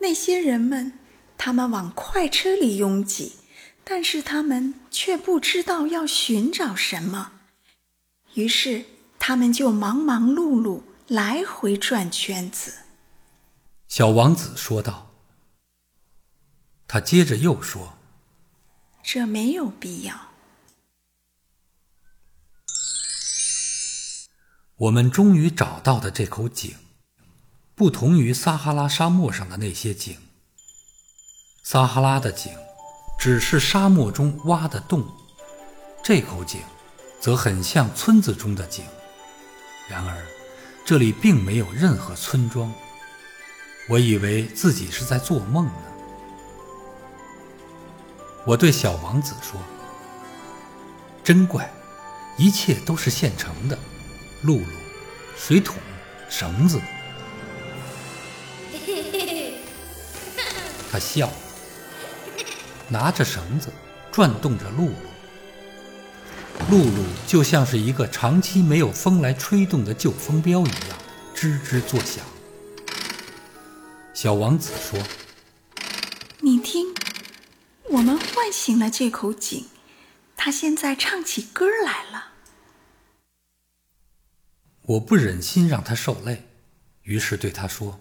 那些人们，他们往快车里拥挤，但是他们却不知道要寻找什么，于是他们就忙忙碌碌，来回转圈子。小王子说道。他接着又说：“这没有必要。”我们终于找到的这口井，不同于撒哈拉沙漠上的那些井。撒哈拉的井只是沙漠中挖的洞，这口井则很像村子中的井。然而，这里并没有任何村庄。我以为自己是在做梦呢。我对小王子说：“真怪，一切都是现成的。”露露，水桶，绳子。他笑，拿着绳子转动着露露。露露就像是一个长期没有风来吹动的旧风标一样，吱吱作响。小王子说：“你听，我们唤醒了这口井，它现在唱起歌来了。”我不忍心让他受累，于是对他说：“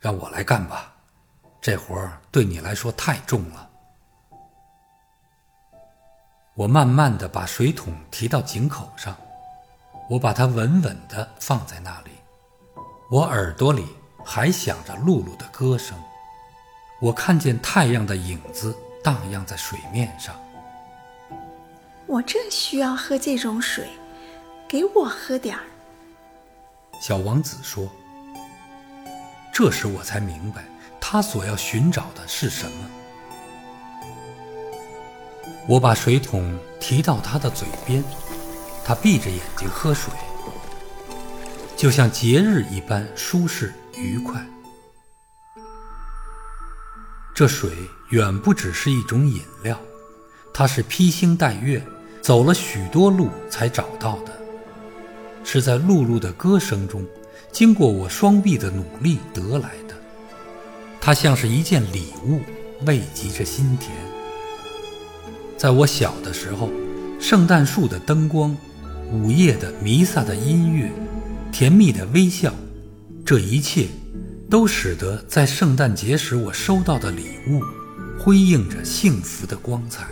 让我来干吧，这活儿对你来说太重了。”我慢慢的把水桶提到井口上，我把它稳稳的放在那里，我耳朵里还响着露露的歌声，我看见太阳的影子荡漾在水面上。我正需要喝这种水。给我喝点儿。小王子说：“这时我才明白，他所要寻找的是什么。”我把水桶提到他的嘴边，他闭着眼睛喝水，就像节日一般舒适愉快。这水远不只是一种饮料，它是披星戴月走了许多路才找到的。是在露露的歌声中，经过我双臂的努力得来的。它像是一件礼物，慰藉着心田。在我小的时候，圣诞树的灯光、午夜的弥撒的音乐、甜蜜的微笑，这一切，都使得在圣诞节时我收到的礼物，辉映着幸福的光彩。